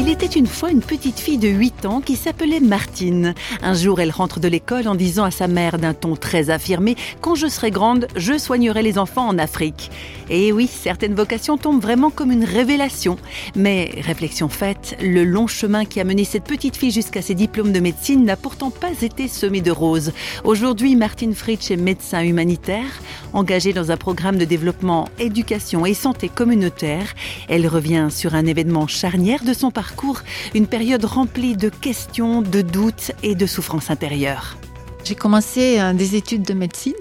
Il était une fois une petite fille de 8 ans qui s'appelait Martine. Un jour, elle rentre de l'école en disant à sa mère d'un ton très affirmé Quand je serai grande, je soignerai les enfants en Afrique. Et oui, certaines vocations tombent vraiment comme une révélation. Mais, réflexion faite, le long chemin qui a mené cette petite fille jusqu'à ses diplômes de médecine n'a pourtant pas été semé de roses. Aujourd'hui, Martine Fritsch est médecin humanitaire, engagée dans un programme de développement éducation et santé communautaire. Elle revient sur un événement charnière de son parcours une période remplie de questions, de doutes et de souffrances intérieures. J'ai commencé euh, des études de médecine.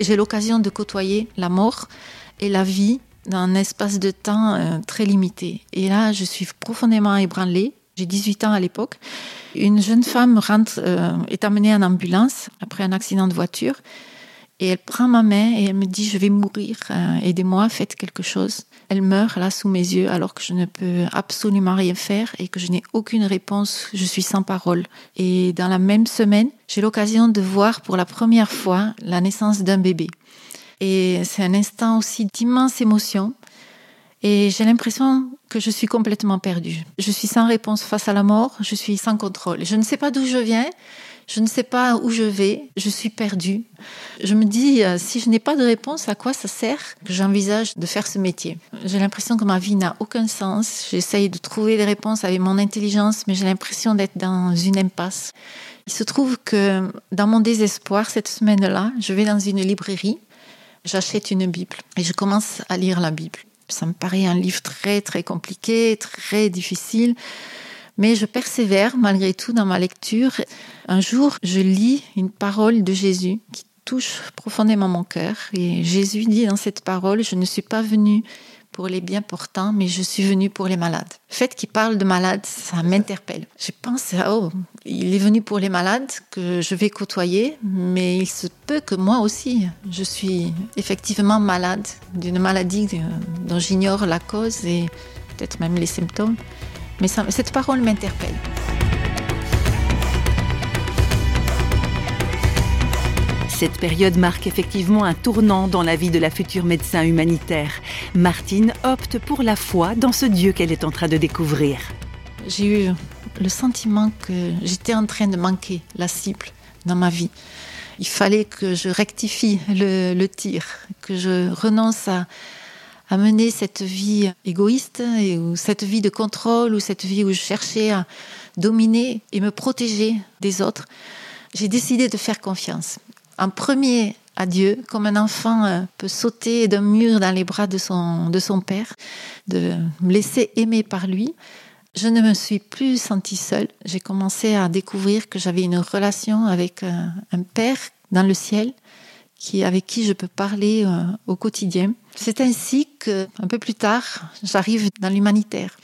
J'ai l'occasion de côtoyer la mort et la vie dans un espace de temps euh, très limité. Et là, je suis profondément ébranlée. J'ai 18 ans à l'époque. Une jeune femme rentre, euh, est amenée en ambulance après un accident de voiture. Et elle prend ma main et elle me dit, je vais mourir, aidez-moi, faites quelque chose elle meurt là sous mes yeux alors que je ne peux absolument rien faire et que je n'ai aucune réponse, je suis sans parole. Et dans la même semaine, j'ai l'occasion de voir pour la première fois la naissance d'un bébé. Et c'est un instant aussi d'immense émotion. Et j'ai l'impression que je suis complètement perdue. Je suis sans réponse face à la mort, je suis sans contrôle. Je ne sais pas d'où je viens, je ne sais pas où je vais, je suis perdue. Je me dis, euh, si je n'ai pas de réponse, à quoi ça sert que j'envisage de faire ce métier? J'ai l'impression que ma vie n'a aucun sens. J'essaye de trouver des réponses avec mon intelligence, mais j'ai l'impression d'être dans une impasse. Il se trouve que dans mon désespoir, cette semaine-là, je vais dans une librairie, j'achète une Bible et je commence à lire la Bible. Ça me paraît un livre très très compliqué, très difficile. Mais je persévère malgré tout dans ma lecture. Un jour, je lis une parole de Jésus qui touche profondément mon cœur. Et Jésus dit dans cette parole, je ne suis pas venu pour les bien portants, mais je suis venu pour les malades. Le fait qu'il parle de malades, ça m'interpelle. Je pense, oh, il est venu pour les malades que je vais côtoyer, mais il se peut que moi aussi, je suis effectivement malade d'une maladie dont j'ignore la cause et peut-être même les symptômes. Mais cette parole m'interpelle. Cette période marque effectivement un tournant dans la vie de la future médecin humanitaire. Martine opte pour la foi dans ce Dieu qu'elle est en train de découvrir. J'ai eu le sentiment que j'étais en train de manquer la cible dans ma vie. Il fallait que je rectifie le, tir, que je renonce à, mener cette vie égoïste ou cette vie de contrôle ou cette vie où je cherchais à dominer et me protéger des autres, j'ai décidé de faire confiance. En premier à Dieu, comme un enfant euh, peut sauter d'un mur dans les bras de son, de son père, de me laisser aimer par lui. Je ne me suis plus sentie seule. J'ai commencé à découvrir que j'avais une relation avec un, euh, un père dans le ciel qui, avec qui je peux parler euh, au quotidien. C'est ainsi que, un peu plus tard, j'arrive dans l'humanitaire.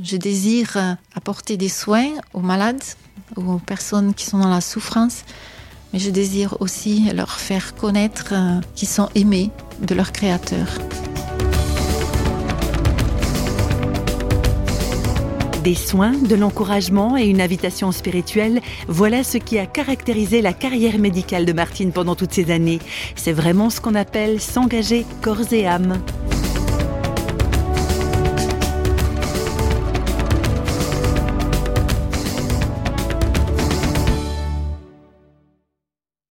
Je désire apporter des soins aux malades, aux personnes qui sont dans la souffrance, mais je désire aussi leur faire connaître euh, qu'ils sont aimés de leur Créateur. Des soins, de l'encouragement et une invitation spirituelle, voilà ce qui a caractérisé la carrière médicale de Martine pendant toutes ces années. C'est vraiment ce qu'on appelle s'engager corps et âme.